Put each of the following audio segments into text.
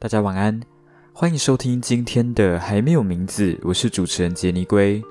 大家晚安，欢迎收听今天的还没有名字，我是主持人杰尼龟。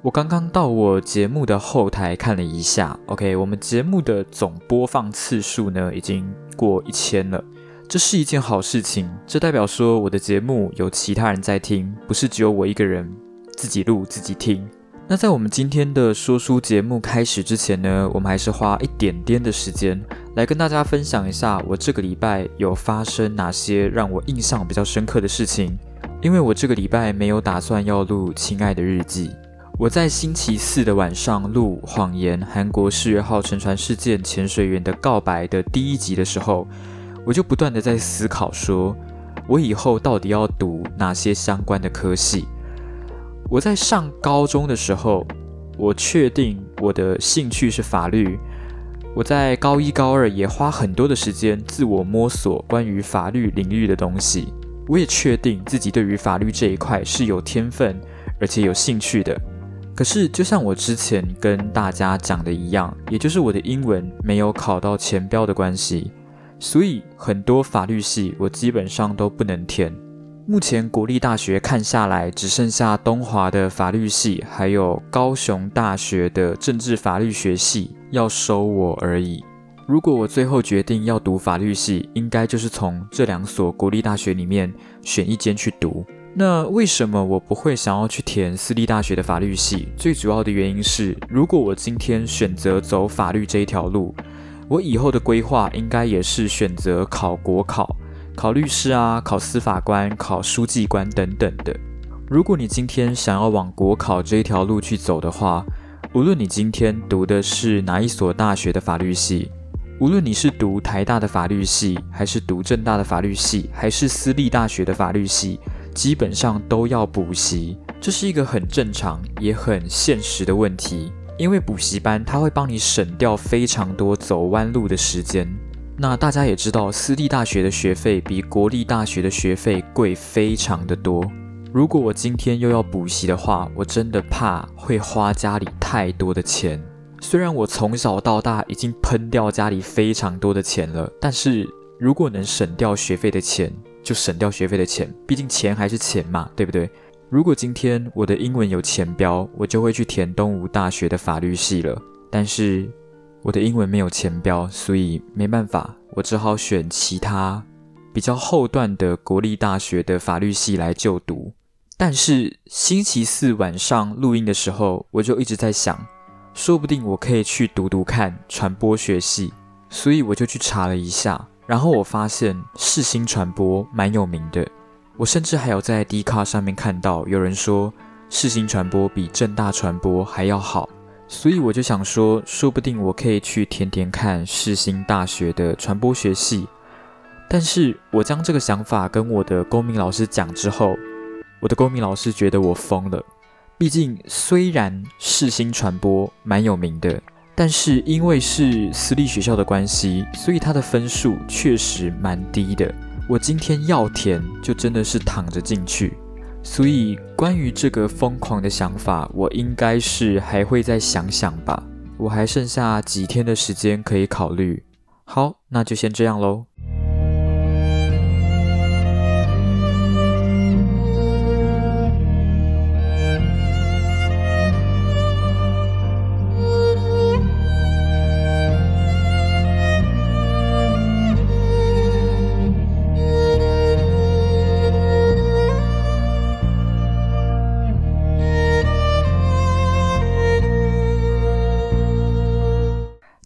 我刚刚到我节目的后台看了一下，OK，我们节目的总播放次数呢已经过一千了，这是一件好事情，这代表说我的节目有其他人在听，不是只有我一个人自己录自己听。那在我们今天的说书节目开始之前呢，我们还是花一点点的时间来跟大家分享一下我这个礼拜有发生哪些让我印象比较深刻的事情。因为我这个礼拜没有打算要录《亲爱的日记》，我在星期四的晚上录《谎言：韩国世越号沉船事件潜水员的告白》的第一集的时候，我就不断的在思考，说我以后到底要读哪些相关的科系。我在上高中的时候，我确定我的兴趣是法律。我在高一、高二也花很多的时间自我摸索关于法律领域的东西。我也确定自己对于法律这一块是有天分，而且有兴趣的。可是，就像我之前跟大家讲的一样，也就是我的英文没有考到前标的关系，所以很多法律系我基本上都不能填。目前国立大学看下来，只剩下东华的法律系，还有高雄大学的政治法律学系要收我而已。如果我最后决定要读法律系，应该就是从这两所国立大学里面选一间去读。那为什么我不会想要去填私立大学的法律系？最主要的原因是，如果我今天选择走法律这一条路，我以后的规划应该也是选择考国考。考律师啊，考司法官，考书记官等等的。如果你今天想要往国考这一条路去走的话，无论你今天读的是哪一所大学的法律系，无论你是读台大的法律系，还是读政大的法律系，还是私立大学的法律系，基本上都要补习。这是一个很正常也很现实的问题，因为补习班它会帮你省掉非常多走弯路的时间。那大家也知道，私立大学的学费比国立大学的学费贵非常的多。如果我今天又要补习的话，我真的怕会花家里太多的钱。虽然我从小到大已经喷掉家里非常多的钱了，但是如果能省掉学费的钱，就省掉学费的钱。毕竟钱还是钱嘛，对不对？如果今天我的英文有前标，我就会去填东吴大学的法律系了。但是。我的英文没有前标，所以没办法，我只好选其他比较后段的国立大学的法律系来就读。但是星期四晚上录音的时候，我就一直在想，说不定我可以去读读看传播学系，所以我就去查了一下，然后我发现世新传播蛮有名的，我甚至还有在 d 卡上面看到有人说世新传播比正大传播还要好。所以我就想说，说不定我可以去填填看世新大学的传播学系。但是我将这个想法跟我的公民老师讲之后，我的公民老师觉得我疯了。毕竟虽然世新传播蛮有名的，但是因为是私立学校的关系，所以它的分数确实蛮低的。我今天要填，就真的是躺着进去。所以，关于这个疯狂的想法，我应该是还会再想想吧。我还剩下几天的时间可以考虑。好，那就先这样喽。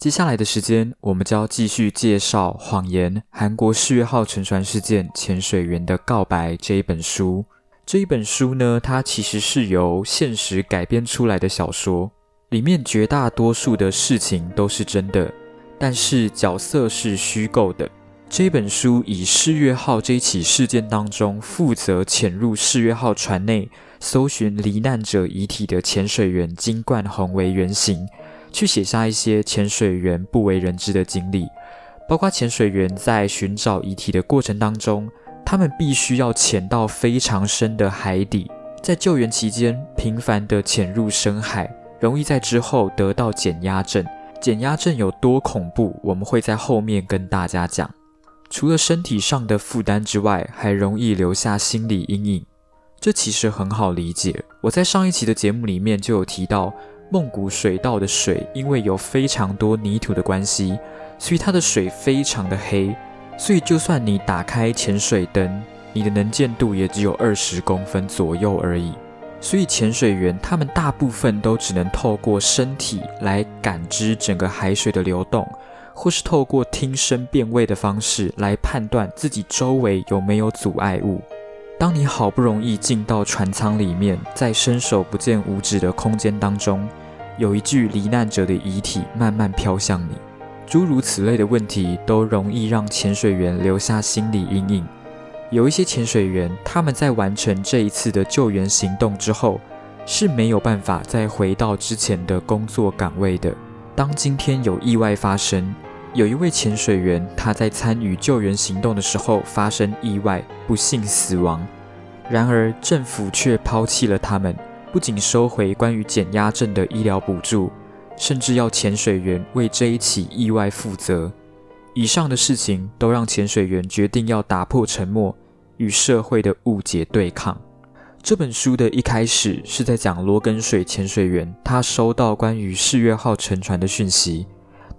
接下来的时间，我们就要继续介绍《谎言：韩国世越号沉船事件潜水员的告白》这一本书。这一本书呢，它其实是由现实改编出来的小说，里面绝大多数的事情都是真的，但是角色是虚构的。这本书以世越号这一起事件当中负责潜入世越号船内搜寻罹难者遗体的潜水员金冠宏为原型。去写下一些潜水员不为人知的经历，包括潜水员在寻找遗体的过程当中，他们必须要潜到非常深的海底，在救援期间频繁的潜入深海，容易在之后得到减压症。减压症有多恐怖，我们会在后面跟大家讲。除了身体上的负担之外，还容易留下心理阴影。这其实很好理解。我在上一期的节目里面就有提到，梦谷水道的水因为有非常多泥土的关系，所以它的水非常的黑。所以就算你打开潜水灯，你的能见度也只有二十公分左右而已。所以潜水员他们大部分都只能透过身体来感知整个海水的流动。或是透过听声辨位的方式来判断自己周围有没有阻碍物。当你好不容易进到船舱里面，在伸手不见五指的空间当中，有一具罹难者的遗体慢慢飘向你，诸如此类的问题都容易让潜水员留下心理阴影。有一些潜水员，他们在完成这一次的救援行动之后，是没有办法再回到之前的工作岗位的。当今天有意外发生，有一位潜水员他在参与救援行动的时候发生意外，不幸死亡。然而政府却抛弃了他们，不仅收回关于减压症的医疗补助，甚至要潜水员为这一起意外负责。以上的事情都让潜水员决定要打破沉默，与社会的误解对抗。这本书的一开始是在讲罗根水潜水员，他收到关于世越号沉船的讯息，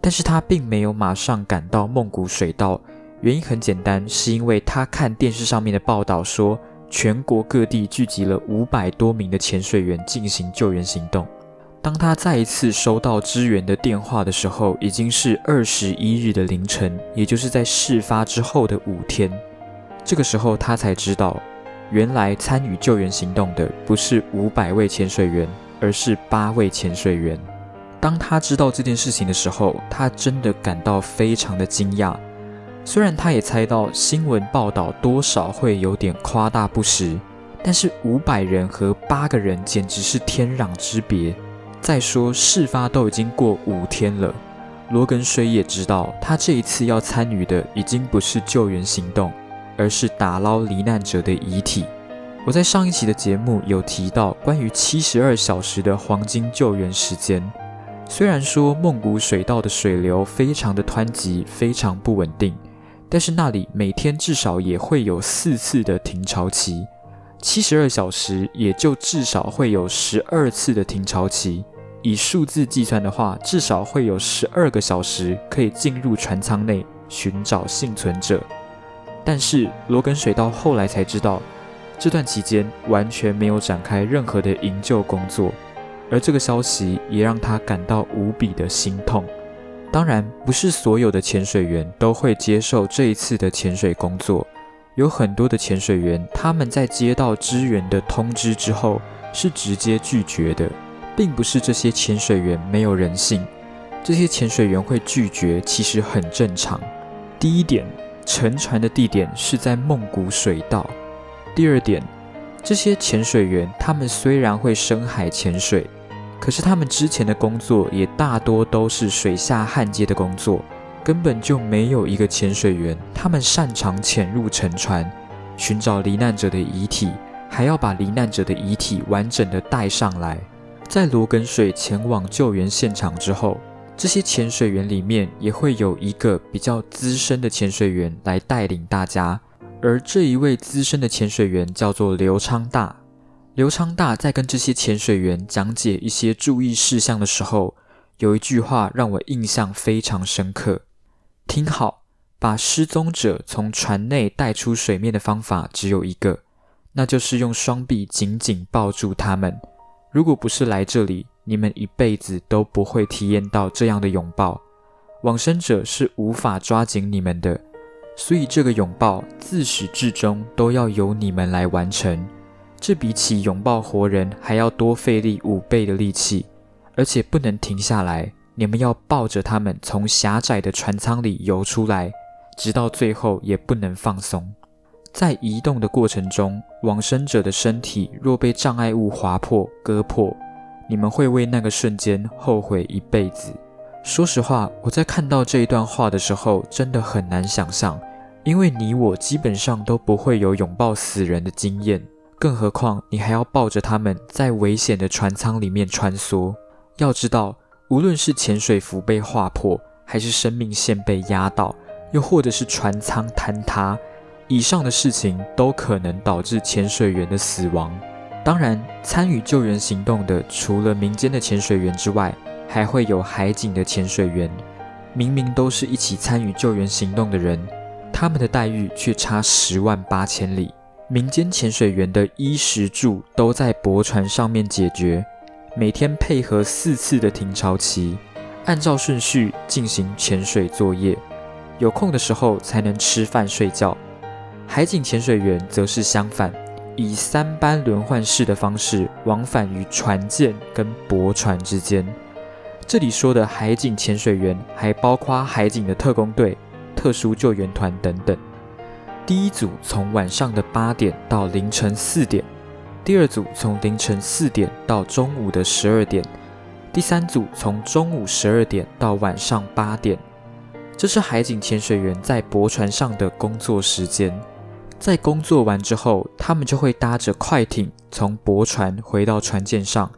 但是他并没有马上赶到梦谷水道。原因很简单，是因为他看电视上面的报道说，全国各地聚集了五百多名的潜水员进行救援行动。当他再一次收到支援的电话的时候，已经是二十一日的凌晨，也就是在事发之后的五天。这个时候，他才知道。原来参与救援行动的不是五百位潜水员，而是八位潜水员。当他知道这件事情的时候，他真的感到非常的惊讶。虽然他也猜到新闻报道多少会有点夸大不实，但是五百人和八个人简直是天壤之别。再说事发都已经过五天了，罗根水也知道，他这一次要参与的已经不是救援行动。而是打捞罹难者的遗体。我在上一期的节目有提到关于七十二小时的黄金救援时间。虽然说梦谷水道的水流非常的湍急，非常不稳定，但是那里每天至少也会有四次的停潮期，七十二小时也就至少会有十二次的停潮期。以数字计算的话，至少会有十二个小时可以进入船舱内寻找幸存者。但是罗根水道后来才知道，这段期间完全没有展开任何的营救工作，而这个消息也让他感到无比的心痛。当然，不是所有的潜水员都会接受这一次的潜水工作，有很多的潜水员他们在接到支援的通知之后是直接拒绝的，并不是这些潜水员没有人性，这些潜水员会拒绝其实很正常。第一点。沉船的地点是在梦谷水道。第二点，这些潜水员他们虽然会深海潜水，可是他们之前的工作也大多都是水下焊接的工作，根本就没有一个潜水员他们擅长潜入沉船，寻找罹难者的遗体，还要把罹难者的遗体完整的带上来。在罗根水前往救援现场之后。这些潜水员里面也会有一个比较资深的潜水员来带领大家，而这一位资深的潜水员叫做刘昌大。刘昌大在跟这些潜水员讲解一些注意事项的时候，有一句话让我印象非常深刻。听好，把失踪者从船内带出水面的方法只有一个，那就是用双臂紧紧抱住他们。如果不是来这里。你们一辈子都不会体验到这样的拥抱，往生者是无法抓紧你们的，所以这个拥抱自始至终都要由你们来完成。这比起拥抱活人还要多费力五倍的力气，而且不能停下来。你们要抱着他们从狭窄的船舱里游出来，直到最后也不能放松。在移动的过程中，往生者的身体若被障碍物划破、割破。你们会为那个瞬间后悔一辈子。说实话，我在看到这一段话的时候，真的很难想象，因为你我基本上都不会有拥抱死人的经验，更何况你还要抱着他们在危险的船舱里面穿梭。要知道，无论是潜水服被划破，还是生命线被压到，又或者是船舱坍塌，以上的事情都可能导致潜水员的死亡。当然，参与救援行动的除了民间的潜水员之外，还会有海警的潜水员。明明都是一起参与救援行动的人，他们的待遇却差十万八千里。民间潜水员的衣食住都在驳船上面解决，每天配合四次的停潮期，按照顺序进行潜水作业。有空的时候才能吃饭睡觉。海警潜水员则是相反。以三班轮换式的方式往返于船舰跟驳船之间。这里说的海警潜水员还包括海警的特工队、特殊救援团等等。第一组从晚上的八点到凌晨四点，第二组从凌晨四点到中午的十二点，第三组从中午十二点到晚上八点。这是海警潜水员在驳船上的工作时间。在工作完之后，他们就会搭着快艇从驳船回到船舰上。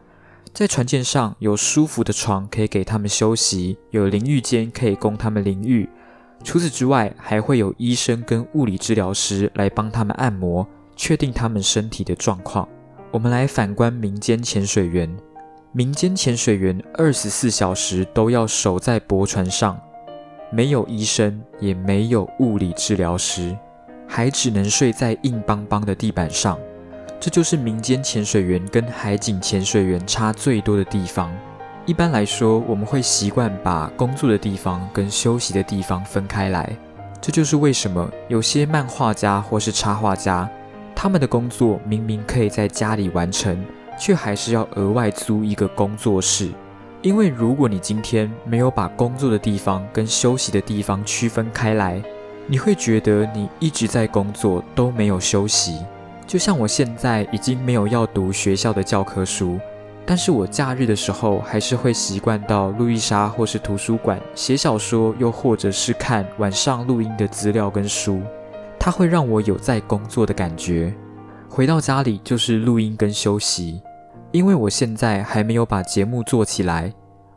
在船舰上有舒服的床可以给他们休息，有淋浴间可以供他们淋浴。除此之外，还会有医生跟物理治疗师来帮他们按摩，确定他们身体的状况。我们来反观民间潜水员，民间潜水员二十四小时都要守在驳船上，没有医生，也没有物理治疗师。还只能睡在硬邦邦的地板上，这就是民间潜水员跟海警潜水员差最多的地方。一般来说，我们会习惯把工作的地方跟休息的地方分开来，这就是为什么有些漫画家或是插画家，他们的工作明明可以在家里完成，却还是要额外租一个工作室。因为如果你今天没有把工作的地方跟休息的地方区分开来，你会觉得你一直在工作都没有休息，就像我现在已经没有要读学校的教科书，但是我假日的时候还是会习惯到路易莎或是图书馆写小说，又或者是看晚上录音的资料跟书，它会让我有在工作的感觉。回到家里就是录音跟休息，因为我现在还没有把节目做起来，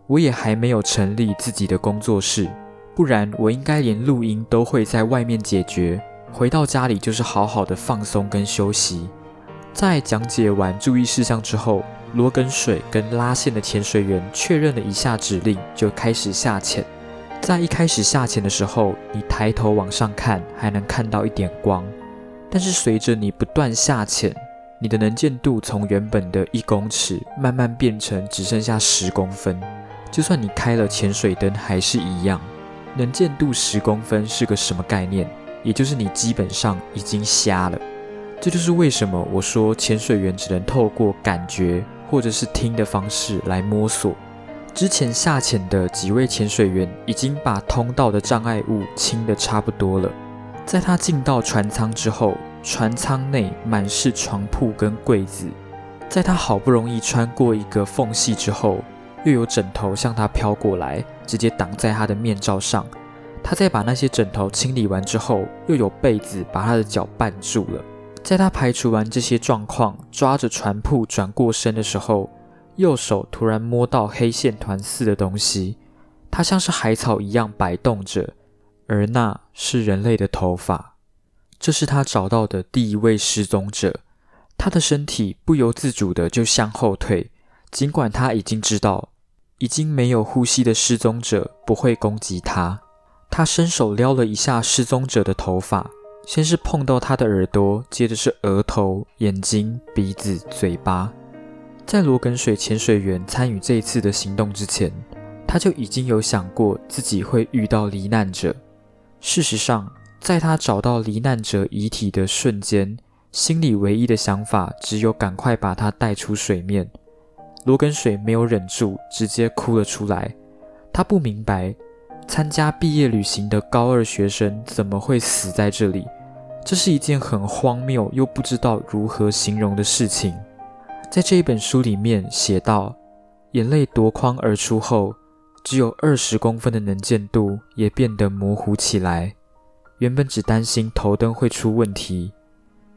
我也还没有成立自己的工作室。不然，我应该连录音都会在外面解决。回到家里就是好好的放松跟休息。在讲解完注意事项之后，罗根水跟拉线的潜水员确认了一下指令，就开始下潜。在一开始下潜的时候，你抬头往上看，还能看到一点光。但是随着你不断下潜，你的能见度从原本的一公尺慢慢变成只剩下十公分。就算你开了潜水灯，还是一样。能见度十公分是个什么概念？也就是你基本上已经瞎了。这就是为什么我说潜水员只能透过感觉或者是听的方式来摸索。之前下潜的几位潜水员已经把通道的障碍物清得差不多了。在他进到船舱之后，船舱内满是床铺跟柜子。在他好不容易穿过一个缝隙之后，又有枕头向他飘过来。直接挡在他的面罩上，他在把那些枕头清理完之后，又有被子把他的脚绊住了。在他排除完这些状况，抓着船铺转过身的时候，右手突然摸到黑线团似的东西，它像是海草一样摆动着，而那是人类的头发。这是他找到的第一位失踪者，他的身体不由自主的就向后退，尽管他已经知道。已经没有呼吸的失踪者不会攻击他。他伸手撩了一下失踪者的头发，先是碰到他的耳朵，接着是额头、眼睛、鼻子、嘴巴。在罗根水潜水员参与这一次的行动之前，他就已经有想过自己会遇到罹难者。事实上，在他找到罹难者遗体的瞬间，心里唯一的想法只有赶快把他带出水面。罗根水没有忍住，直接哭了出来。他不明白，参加毕业旅行的高二学生怎么会死在这里？这是一件很荒谬又不知道如何形容的事情。在这一本书里面写道：眼泪夺眶而出后，只有二十公分的能见度也变得模糊起来。原本只担心头灯会出问题，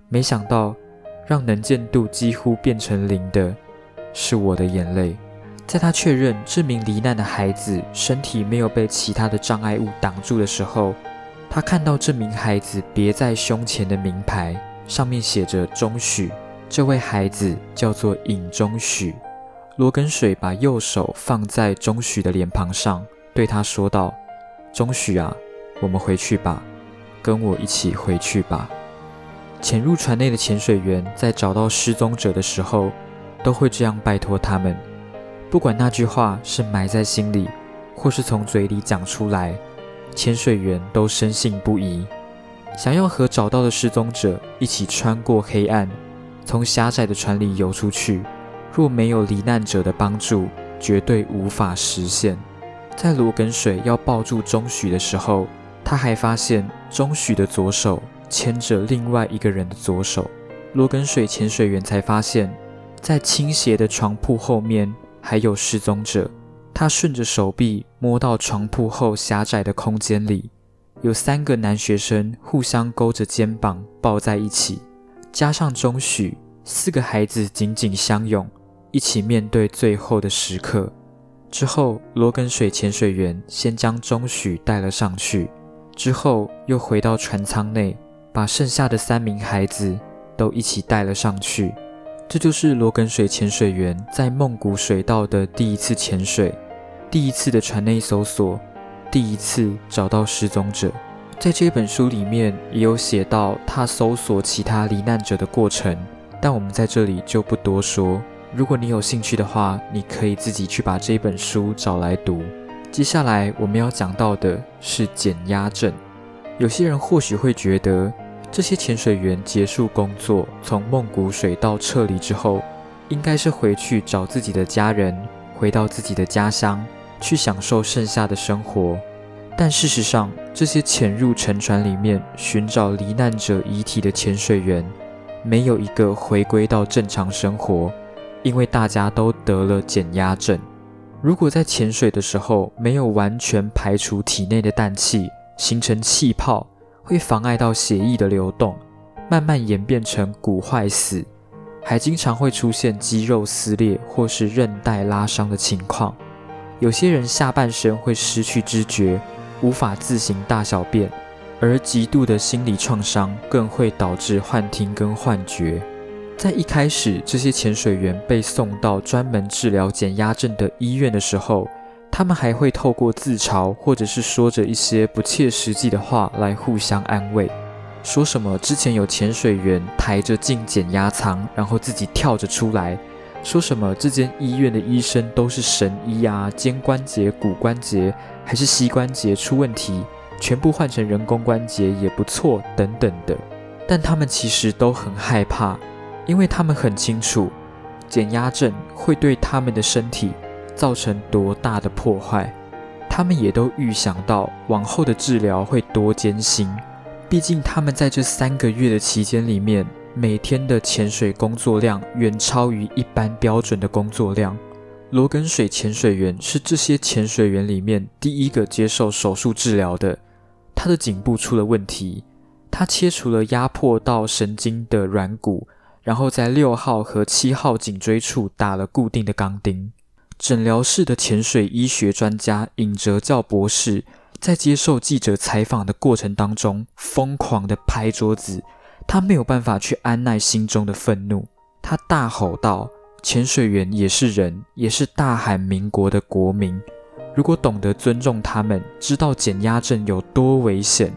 没想到让能见度几乎变成零的。是我的眼泪。在他确认这名罹难的孩子身体没有被其他的障碍物挡住的时候，他看到这名孩子别在胸前的名牌，上面写着钟许。这位孩子叫做尹钟许。罗根水把右手放在钟许的脸庞上，对他说道：“钟许啊，我们回去吧，跟我一起回去吧。”潜入船内的潜水员在找到失踪者的时候，都会这样拜托他们。不管那句话是埋在心里，或是从嘴里讲出来，潜水员都深信不疑，想要和找到的失踪者一起穿过黑暗，从狭窄的船里游出去。若没有罹难者的帮助，绝对无法实现。在罗根水要抱住钟许的时候，他还发现钟许的左手牵着另外一个人的左手。罗根水潜水员才发现，在倾斜的床铺后面还有失踪者。他顺着手臂摸到床铺后狭窄的空间里，有三个男学生互相勾着肩膀抱在一起，加上钟许，四个孩子紧紧相拥。一起面对最后的时刻之后，罗根水潜水员先将钟许带了上去，之后又回到船舱内，把剩下的三名孩子都一起带了上去。这就是罗根水潜水员在梦谷水道的第一次潜水，第一次的船内搜索，第一次找到失踪者。在这本书里面也有写到他搜索其他罹难者的过程，但我们在这里就不多说。如果你有兴趣的话，你可以自己去把这本书找来读。接下来我们要讲到的是减压症。有些人或许会觉得，这些潜水员结束工作，从梦谷水道撤离之后，应该是回去找自己的家人，回到自己的家乡，去享受剩下的生活。但事实上，这些潜入沉船里面寻找罹难者遗体的潜水员，没有一个回归到正常生活。因为大家都得了减压症，如果在潜水的时候没有完全排除体内的氮气，形成气泡，会妨碍到血液的流动，慢慢演变成骨坏死，还经常会出现肌肉撕裂或是韧带拉伤的情况。有些人下半身会失去知觉，无法自行大小便，而极度的心理创伤更会导致幻听跟幻觉。在一开始，这些潜水员被送到专门治疗减压症的医院的时候，他们还会透过自嘲或者是说着一些不切实际的话来互相安慰，说什么之前有潜水员抬着进减压舱，然后自己跳着出来，说什么这间医院的医生都是神医啊，肩关节、骨关节还是膝关节出问题，全部换成人工关节也不错等等的，但他们其实都很害怕。因为他们很清楚，减压症会对他们的身体造成多大的破坏，他们也都预想到往后的治疗会多艰辛。毕竟他们在这三个月的期间里面，每天的潜水工作量远超于一般标准的工作量。罗根水潜水员是这些潜水员里面第一个接受手术治疗的，他的颈部出了问题，他切除了压迫到神经的软骨。然后在六号和七号颈椎处打了固定的钢钉。诊疗室的潜水医学专家尹哲教博士在接受记者采访的过程当中，疯狂的拍桌子，他没有办法去安耐心中的愤怒，他大吼道：“潜水员也是人，也是大韩民国的国民，如果懂得尊重他们，知道减压症有多危险。”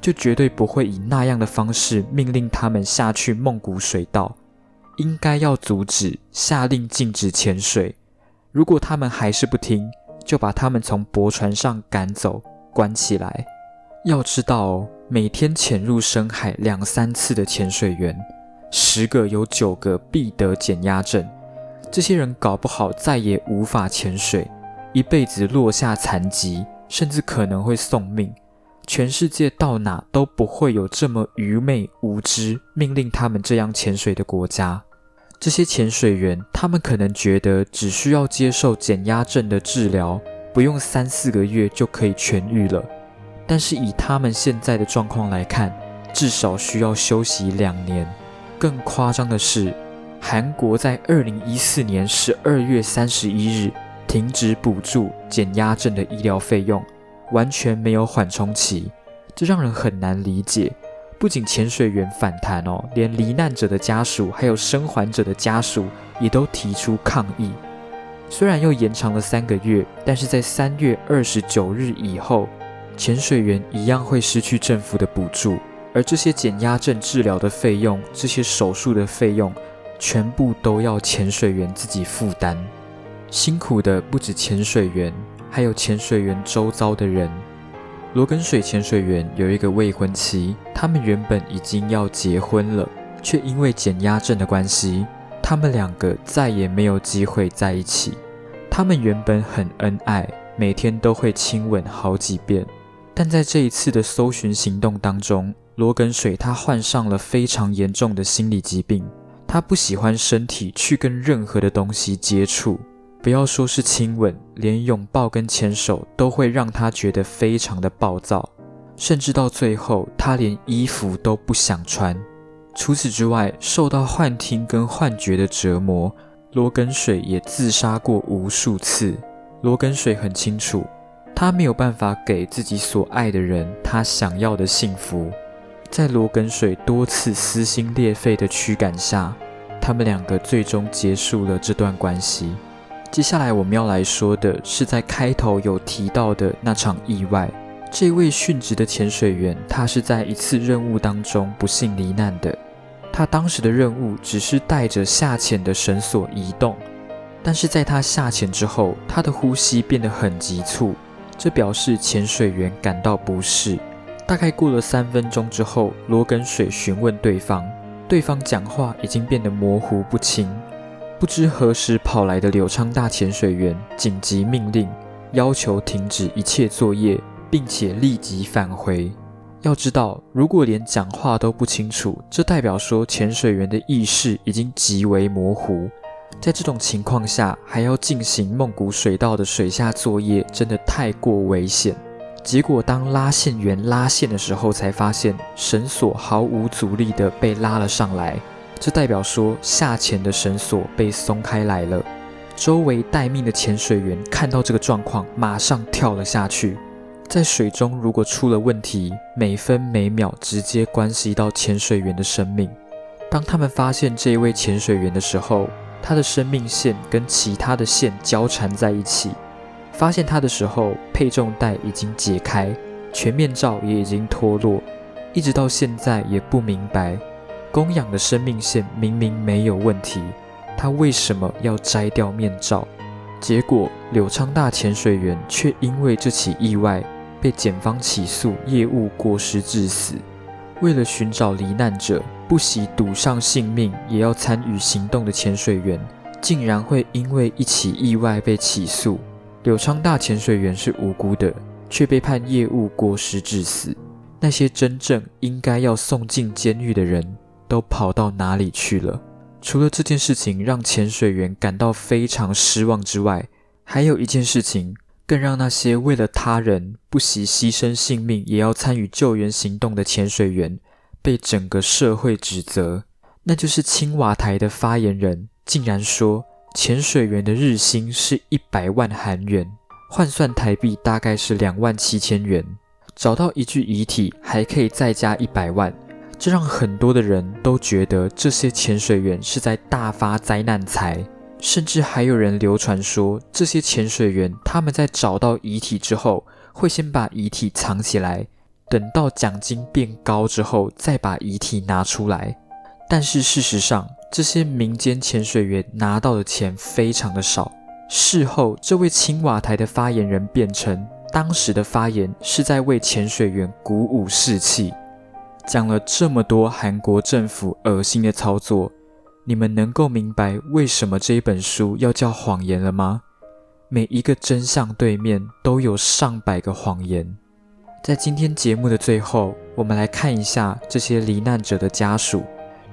就绝对不会以那样的方式命令他们下去梦谷水道，应该要阻止，下令禁止潜水。如果他们还是不听，就把他们从驳船上赶走，关起来。要知道哦，每天潜入深海两三次的潜水员，十个有九个必得减压症。这些人搞不好再也无法潜水，一辈子落下残疾，甚至可能会送命。全世界到哪都不会有这么愚昧无知、命令他们这样潜水的国家。这些潜水员，他们可能觉得只需要接受减压症的治疗，不用三四个月就可以痊愈了。但是以他们现在的状况来看，至少需要休息两年。更夸张的是，韩国在二零一四年十二月三十一日停止补助减压症的医疗费用。完全没有缓冲期，这让人很难理解。不仅潜水员反弹哦，连罹难者的家属还有生还者的家属也都提出抗议。虽然又延长了三个月，但是在三月二十九日以后，潜水员一样会失去政府的补助，而这些减压症治疗的费用、这些手术的费用，全部都要潜水员自己负担。辛苦的不止潜水员，还有潜水员周遭的人。罗根水潜水员有一个未婚妻，他们原本已经要结婚了，却因为减压症的关系，他们两个再也没有机会在一起。他们原本很恩爱，每天都会亲吻好几遍，但在这一次的搜寻行动当中，罗根水他患上了非常严重的心理疾病，他不喜欢身体去跟任何的东西接触。不要说是亲吻，连拥抱跟牵手都会让他觉得非常的暴躁，甚至到最后他连衣服都不想穿。除此之外，受到幻听跟幻觉的折磨，罗根水也自杀过无数次。罗根水很清楚，他没有办法给自己所爱的人他想要的幸福。在罗根水多次撕心裂肺的驱赶下，他们两个最终结束了这段关系。接下来我们要来说的是，在开头有提到的那场意外。这位殉职的潜水员，他是在一次任务当中不幸罹难的。他当时的任务只是带着下潜的绳索移动，但是在他下潜之后，他的呼吸变得很急促，这表示潜水员感到不适。大概过了三分钟之后，罗根水询问对方，对方讲话已经变得模糊不清。不知何时跑来的柳昌大潜水员紧急命令，要求停止一切作业，并且立即返回。要知道，如果连讲话都不清楚，这代表说潜水员的意识已经极为模糊。在这种情况下，还要进行梦谷水道的水下作业，真的太过危险。结果，当拉线员拉线的时候，才发现绳索毫无阻力地被拉了上来。这代表说下潜的绳索被松开来了。周围待命的潜水员看到这个状况，马上跳了下去。在水中如果出了问题，每分每秒直接关系到潜水员的生命。当他们发现这一位潜水员的时候，他的生命线跟其他的线交缠在一起。发现他的时候，配重带已经解开，全面罩也已经脱落。一直到现在也不明白。供氧的生命线明明没有问题，他为什么要摘掉面罩？结果柳昌大潜水员却因为这起意外被检方起诉业务过失致死。为了寻找罹难者，不惜赌上性命也要参与行动的潜水员，竟然会因为一起意外被起诉。柳昌大潜水员是无辜的，却被判业务过失致死。那些真正应该要送进监狱的人。都跑到哪里去了？除了这件事情让潜水员感到非常失望之外，还有一件事情更让那些为了他人不惜牺牲性命也要参与救援行动的潜水员被整个社会指责，那就是青瓦台的发言人竟然说潜水员的日薪是一百万韩元，换算台币大概是两万七千元，找到一具遗体还可以再加一百万。这让很多的人都觉得这些潜水员是在大发灾难财，甚至还有人流传说，这些潜水员他们在找到遗体之后，会先把遗体藏起来，等到奖金变高之后再把遗体拿出来。但是事实上，这些民间潜水员拿到的钱非常的少。事后，这位青瓦台的发言人辩称，当时的发言是在为潜水员鼓舞士气。讲了这么多韩国政府恶心的操作，你们能够明白为什么这一本书要叫谎言了吗？每一个真相对面都有上百个谎言。在今天节目的最后，我们来看一下这些罹难者的家属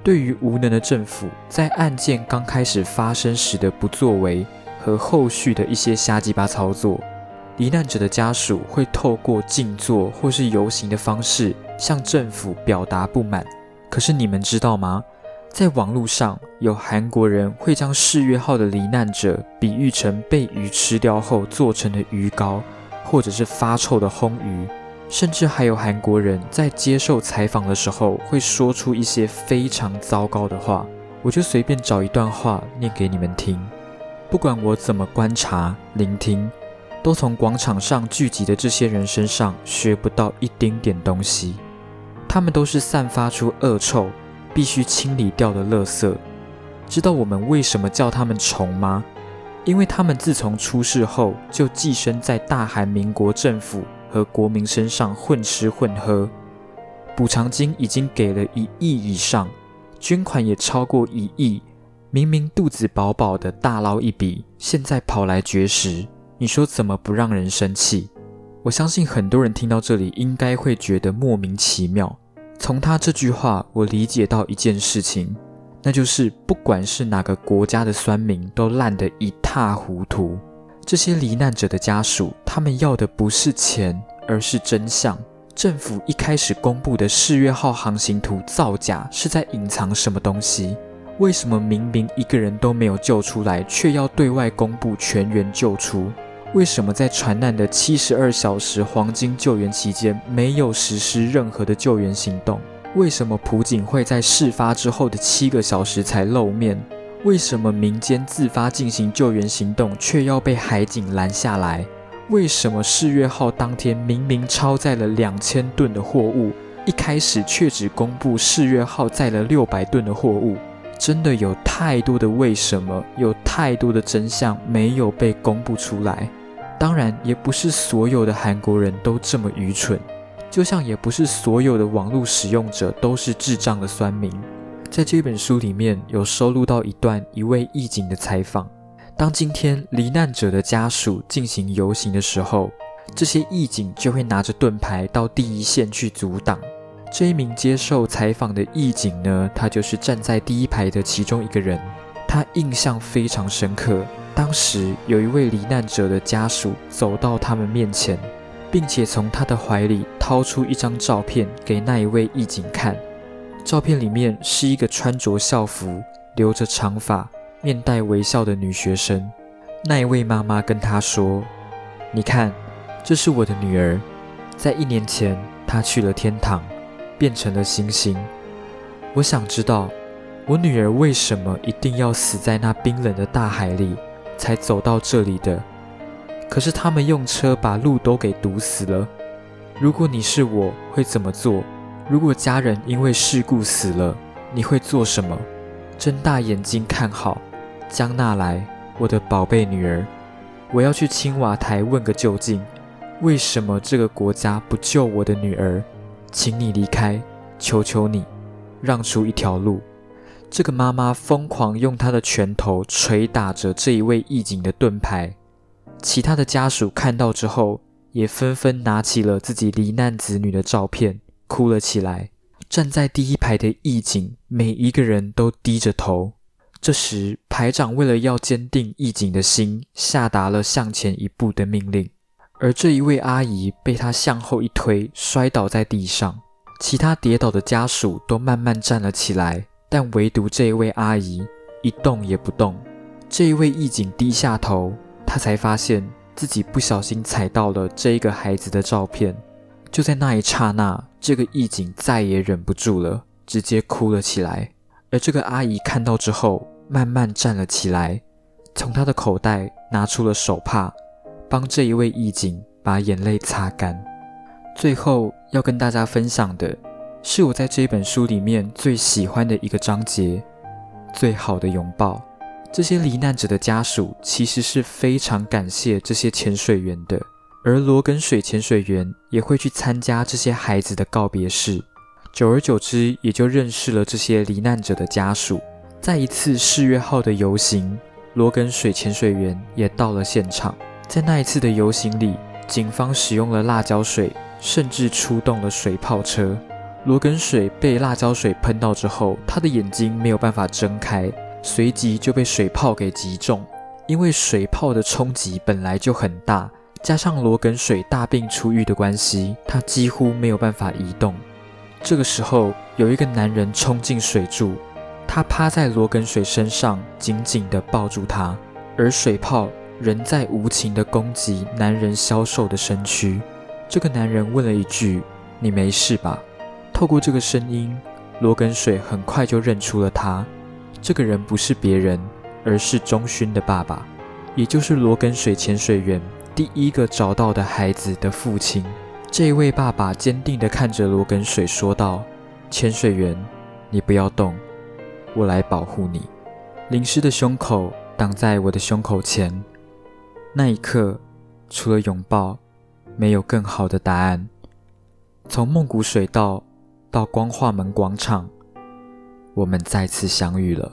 对于无能的政府在案件刚开始发生时的不作为和后续的一些瞎鸡巴操作。罹难者的家属会透过静坐或是游行的方式向政府表达不满。可是你们知道吗？在网络上有韩国人会将世越号的罹难者比喻成被鱼吃掉后做成的鱼糕，或者是发臭的烘鱼。甚至还有韩国人在接受采访的时候会说出一些非常糟糕的话。我就随便找一段话念给你们听。不管我怎么观察、聆听，都从广场上聚集的这些人身上学不到一丁点东西。他们都是散发出恶臭、必须清理掉的垃圾。知道我们为什么叫他们虫吗？因为他们自从出世后就寄生在大韩民国政府和国民身上混吃混喝。补偿金已经给了一亿以上。捐款也超过一亿，明明肚子饱饱的大捞一笔，现在跑来绝食，你说怎么不让人生气？我相信很多人听到这里应该会觉得莫名其妙。从他这句话，我理解到一件事情，那就是不管是哪个国家的酸民都烂得一塌糊涂。这些罹难者的家属，他们要的不是钱，而是真相。政府一开始公布的世越号航行图造假，是在隐藏什么东西？为什么明明一个人都没有救出来，却要对外公布全员救出？为什么在船难的七十二小时黄金救援期间，没有实施任何的救援行动？为什么朴槿惠在事发之后的七个小时才露面？为什么民间自发进行救援行动，却要被海警拦下来？为什么世越号当天明明超载了两千吨的货物，一开始却只公布世越号载了六百吨的货物？真的有太多的为什么，有太多的真相没有被公布出来。当然，也不是所有的韩国人都这么愚蠢，就像也不是所有的网络使用者都是智障的酸民。在这本书里面有收录到一段一位义警的采访。当今天罹难者的家属进行游行的时候，这些义警就会拿着盾牌到第一线去阻挡。这一名接受采访的义警呢，他就是站在第一排的其中一个人。他印象非常深刻，当时有一位罹难者的家属走到他们面前，并且从他的怀里掏出一张照片给那一位义警看。照片里面是一个穿着校服、留着长发。面带微笑的女学生，那一位妈妈跟她说：“你看，这是我的女儿，在一年前她去了天堂，变成了星星。我想知道，我女儿为什么一定要死在那冰冷的大海里，才走到这里的？可是他们用车把路都给堵死了。如果你是我，会怎么做？如果家人因为事故死了，你会做什么？睁大眼睛看好。”江娜来，我的宝贝女儿，我要去青瓦台问个究竟，为什么这个国家不救我的女儿？请你离开，求求你，让出一条路。这个妈妈疯狂用她的拳头捶打着这一位义警的盾牌。其他的家属看到之后，也纷纷拿起了自己罹难子女的照片，哭了起来。站在第一排的义警，每一个人都低着头。这时，排长为了要坚定义警的心，下达了向前一步的命令。而这一位阿姨被他向后一推，摔倒在地上。其他跌倒的家属都慢慢站了起来，但唯独这一位阿姨一动也不动。这一位义警低下头，他才发现自己不小心踩到了这一个孩子的照片。就在那一刹那，这个义警再也忍不住了，直接哭了起来。而这个阿姨看到之后，慢慢站了起来，从他的口袋拿出了手帕，帮这一位义警把眼泪擦干。最后要跟大家分享的是我在这本书里面最喜欢的一个章节——最好的拥抱。这些罹难者的家属其实是非常感谢这些潜水员的，而罗根水潜水员也会去参加这些孩子的告别式，久而久之也就认识了这些罹难者的家属。在一次四月号的游行，罗根水潜水员也到了现场。在那一次的游行里，警方使用了辣椒水，甚至出动了水炮车。罗根水被辣椒水喷到之后，他的眼睛没有办法睁开，随即就被水泡给击中。因为水泡的冲击本来就很大，加上罗根水大病初愈的关系，他几乎没有办法移动。这个时候，有一个男人冲进水柱。他趴在罗根水身上，紧紧地抱住他，而水泡仍在无情地攻击男人消瘦的身躯。这个男人问了一句：“你没事吧？”透过这个声音，罗根水很快就认出了他。这个人不是别人，而是钟勋的爸爸，也就是罗根水潜水员第一个找到的孩子的父亲。这位爸爸坚定地看着罗根水说道：“潜水员，你不要动，我来保护你。”淋湿的胸口挡在我的胸口前，那一刻，除了拥抱，没有更好的答案。从梦谷水道到光化门广场，我们再次相遇了。